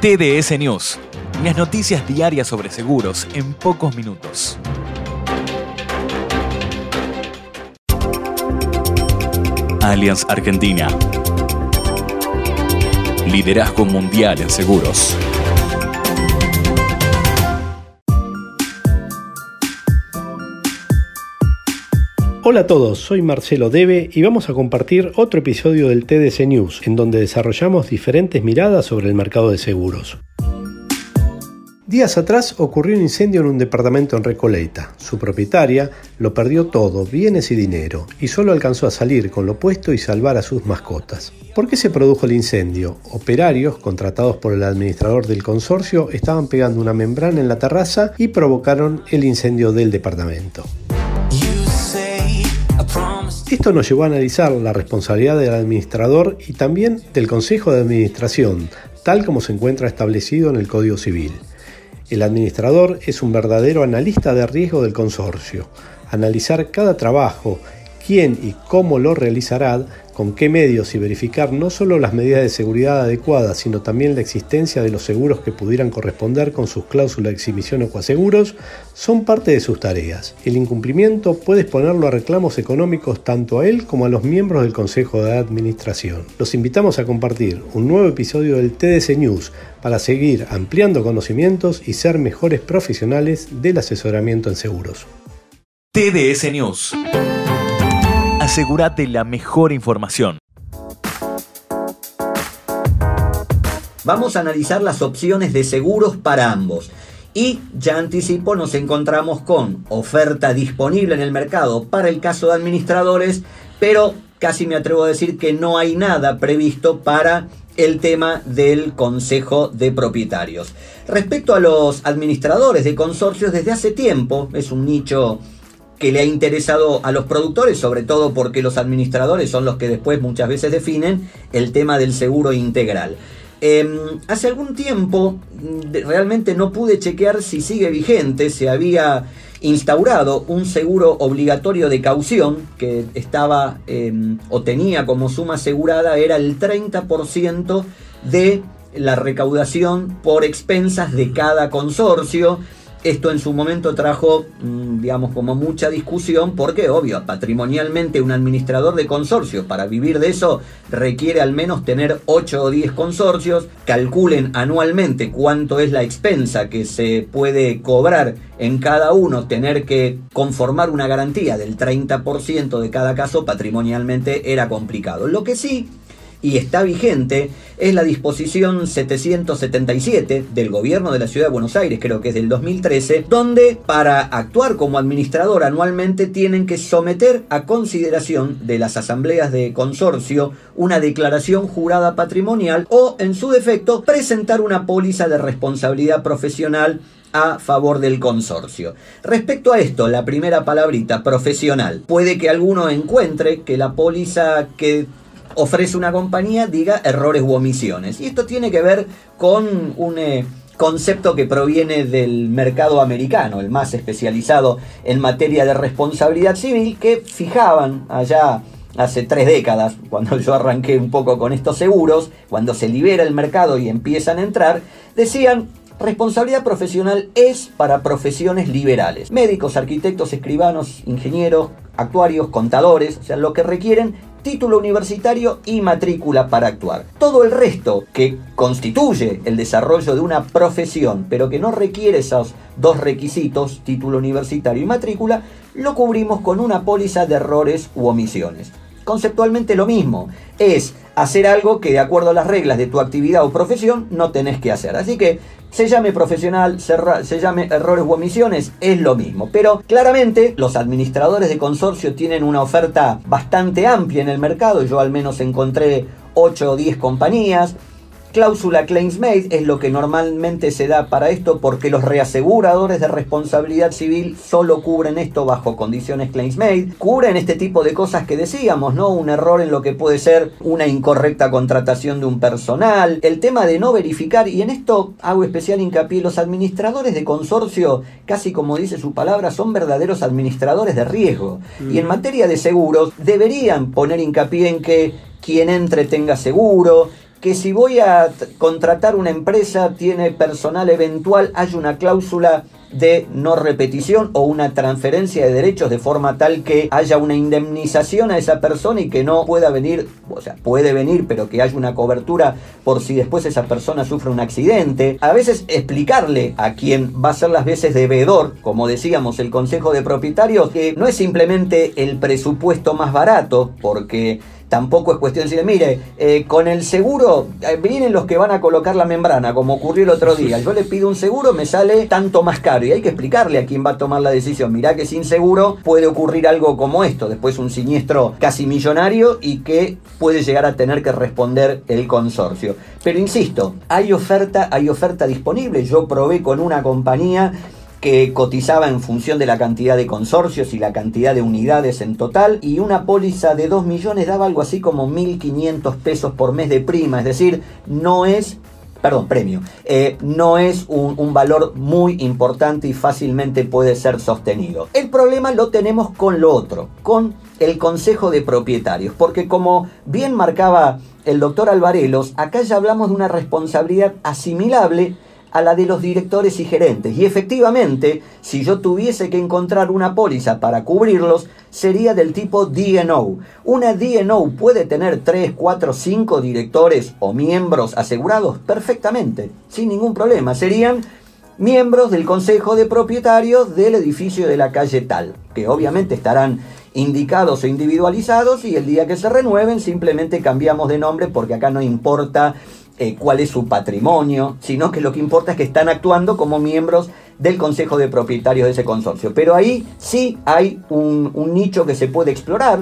TDS News. Las noticias diarias sobre seguros en pocos minutos. Allianz Argentina. Liderazgo mundial en seguros. Hola a todos, soy Marcelo Debe y vamos a compartir otro episodio del TDC News, en donde desarrollamos diferentes miradas sobre el mercado de seguros. Días atrás ocurrió un incendio en un departamento en Recoleta. Su propietaria lo perdió todo, bienes y dinero, y solo alcanzó a salir con lo puesto y salvar a sus mascotas. ¿Por qué se produjo el incendio? Operarios, contratados por el administrador del consorcio, estaban pegando una membrana en la terraza y provocaron el incendio del departamento. Esto nos llevó a analizar la responsabilidad del administrador y también del Consejo de Administración, tal como se encuentra establecido en el Código Civil. El administrador es un verdadero analista de riesgo del consorcio. Analizar cada trabajo, quién y cómo lo realizará, con qué medios y verificar no solo las medidas de seguridad adecuadas, sino también la existencia de los seguros que pudieran corresponder con sus cláusulas de exhibición o coaseguros, son parte de sus tareas. El incumplimiento puede exponerlo a reclamos económicos tanto a él como a los miembros del Consejo de Administración. Los invitamos a compartir un nuevo episodio del TDC News para seguir ampliando conocimientos y ser mejores profesionales del asesoramiento en seguros. TDS News asegúrate la mejor información. Vamos a analizar las opciones de seguros para ambos. Y ya anticipo, nos encontramos con oferta disponible en el mercado para el caso de administradores, pero casi me atrevo a decir que no hay nada previsto para el tema del Consejo de Propietarios. Respecto a los administradores de consorcios, desde hace tiempo, es un nicho que le ha interesado a los productores, sobre todo porque los administradores son los que después muchas veces definen el tema del seguro integral. Em, hace algún tiempo mm, realmente no pude chequear si sigue vigente, se había instaurado un seguro obligatorio de caución que estaba em, o tenía como suma asegurada era el 30% de la recaudación por expensas de cada consorcio esto en su momento trajo, mm, digamos, como mucha discusión porque, obvio, patrimonialmente un administrador de consorcios para vivir de eso requiere al menos tener 8 o 10 consorcios, calculen anualmente cuánto es la expensa que se puede cobrar en cada uno, tener que conformar una garantía del 30% de cada caso patrimonialmente era complicado. Lo que sí y está vigente es la disposición 777 del gobierno de la ciudad de Buenos Aires, creo que es del 2013, donde para actuar como administrador anualmente tienen que someter a consideración de las asambleas de consorcio una declaración jurada patrimonial o, en su defecto, presentar una póliza de responsabilidad profesional a favor del consorcio. Respecto a esto, la primera palabrita, profesional, puede que alguno encuentre que la póliza que ofrece una compañía diga errores u omisiones. Y esto tiene que ver con un eh, concepto que proviene del mercado americano, el más especializado en materia de responsabilidad civil, que fijaban allá hace tres décadas, cuando yo arranqué un poco con estos seguros, cuando se libera el mercado y empiezan a entrar, decían Responsabilidad profesional es para profesiones liberales. Médicos, arquitectos, escribanos, ingenieros, actuarios, contadores, o sea, lo que requieren título universitario y matrícula para actuar. Todo el resto que constituye el desarrollo de una profesión, pero que no requiere esos dos requisitos, título universitario y matrícula, lo cubrimos con una póliza de errores u omisiones. Conceptualmente lo mismo, es hacer algo que de acuerdo a las reglas de tu actividad o profesión no tenés que hacer. Así que se llame profesional, se, llame errores u omisiones, es lo mismo. Pero claramente los administradores de consorcio tienen una oferta bastante amplia en el mercado. Yo al menos encontré 8 o 10 compañías cláusula claims made es lo que normalmente se da para esto porque los reaseguradores de responsabilidad civil solo cubren esto bajo condiciones claims made, cubren este tipo de cosas que decíamos, ¿no? Un error en lo que puede ser una incorrecta contratación de un personal, el tema de no verificar y en esto hago especial hincapié los administradores de consorcio, casi como dice su palabra, son verdaderos administradores de riesgo y en mm. materia de seguros deberían poner hincapié en que quien entre tenga seguro, que si voy a contratar una empresa, tiene personal eventual, hay una cláusula de no repetición o una transferencia de derechos de forma tal que haya una indemnización a esa persona y que no pueda venir, o sea, puede venir, pero que haya una cobertura por si después esa persona sufre un accidente. A veces explicarle a quien va a ser las veces de veedor, como decíamos, el Consejo de Propietarios, que no es simplemente el presupuesto más barato, porque Tampoco es cuestión de decir, mire, eh, con el seguro eh, vienen los que van a colocar la membrana, como ocurrió el otro día. Yo le pido un seguro, me sale tanto más caro. Y hay que explicarle a quién va a tomar la decisión. Mirá que sin seguro puede ocurrir algo como esto. Después un siniestro casi millonario y que puede llegar a tener que responder el consorcio. Pero insisto, hay oferta, hay oferta disponible. Yo probé con una compañía que cotizaba en función de la cantidad de consorcios y la cantidad de unidades en total, y una póliza de 2 millones daba algo así como 1.500 pesos por mes de prima, es decir, no es perdón, premio, eh, no es un, un, valor muy importante y fácilmente puede ser sostenido. El problema lo tenemos con lo otro, con el Consejo de Propietarios, porque como bien marcaba el doctor Alvarelos, acá ya hablamos de una responsabilidad asimilable a la de los directores y gerentes. Y efectivamente, si yo tuviese que encontrar una póliza para cubrirlos, sería del tipo DNO. Una DNO puede tener 3, 4, 5 directores o miembros asegurados perfectamente, sin ningún problema. Serían miembros del consejo de propietarios del edificio de la calle tal, que obviamente estarán indicados o individualizados y el día que se renueven simplemente cambiamos de nombre porque acá no importa eh, cuál es su patrimonio, sino que lo que importa es que están actuando como miembros del Consejo de Propietarios de ese consorcio. Pero ahí sí hay un, nicho que se puede explorar,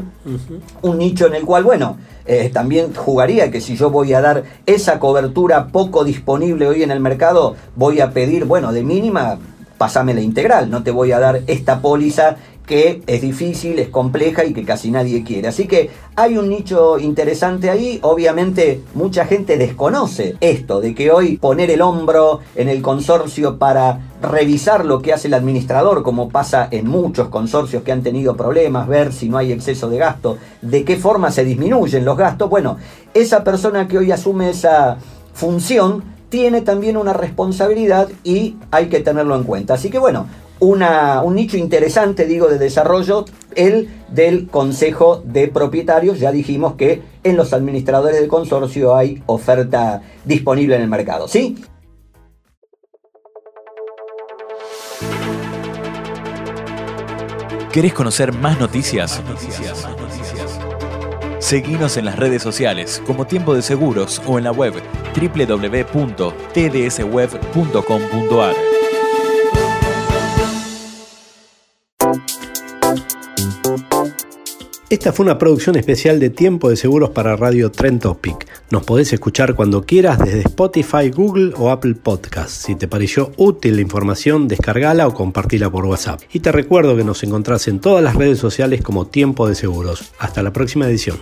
un nicho en el cual, bueno, eh, también jugaría que si yo voy a dar esa cobertura poco disponible hoy en el mercado, voy a pedir, bueno, de mínima, pasame la integral, no te voy a dar esta póliza que es difícil, es compleja y que casi nadie quiere. Así que hay un nicho interesante ahí. Obviamente mucha gente desconoce esto de que hoy poner el hombro en el consorcio para revisar lo que hace el administrador, como pasa en muchos consorcios que han tenido problemas, ver si no hay exceso de gasto, de qué forma se disminuyen los gastos. Bueno, esa persona que hoy asume esa función tiene también una responsabilidad y hay que tenerlo en cuenta. Así que bueno, una, un nicho interesante, digo, de desarrollo, el del Consejo de Propietarios. Ya dijimos que en los administradores del consorcio hay oferta disponible en el mercado, ¿sí? ¿Querés conocer más noticias? noticias. Seguinos en las redes sociales como Tiempo de Seguros o en la web www.tdsweb.com.ar. Esta fue una producción especial de Tiempo de Seguros para Radio Trend Topic. Nos podés escuchar cuando quieras desde Spotify, Google o Apple Podcasts. Si te pareció útil la información, descargala o compartila por WhatsApp. Y te recuerdo que nos encontrás en todas las redes sociales como Tiempo de Seguros. Hasta la próxima edición.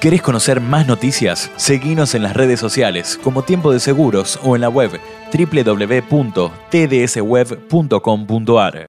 ¿Querés conocer más noticias? Seguinos en las redes sociales como Tiempo de Seguros o en la web www.tdsweb.com.ar.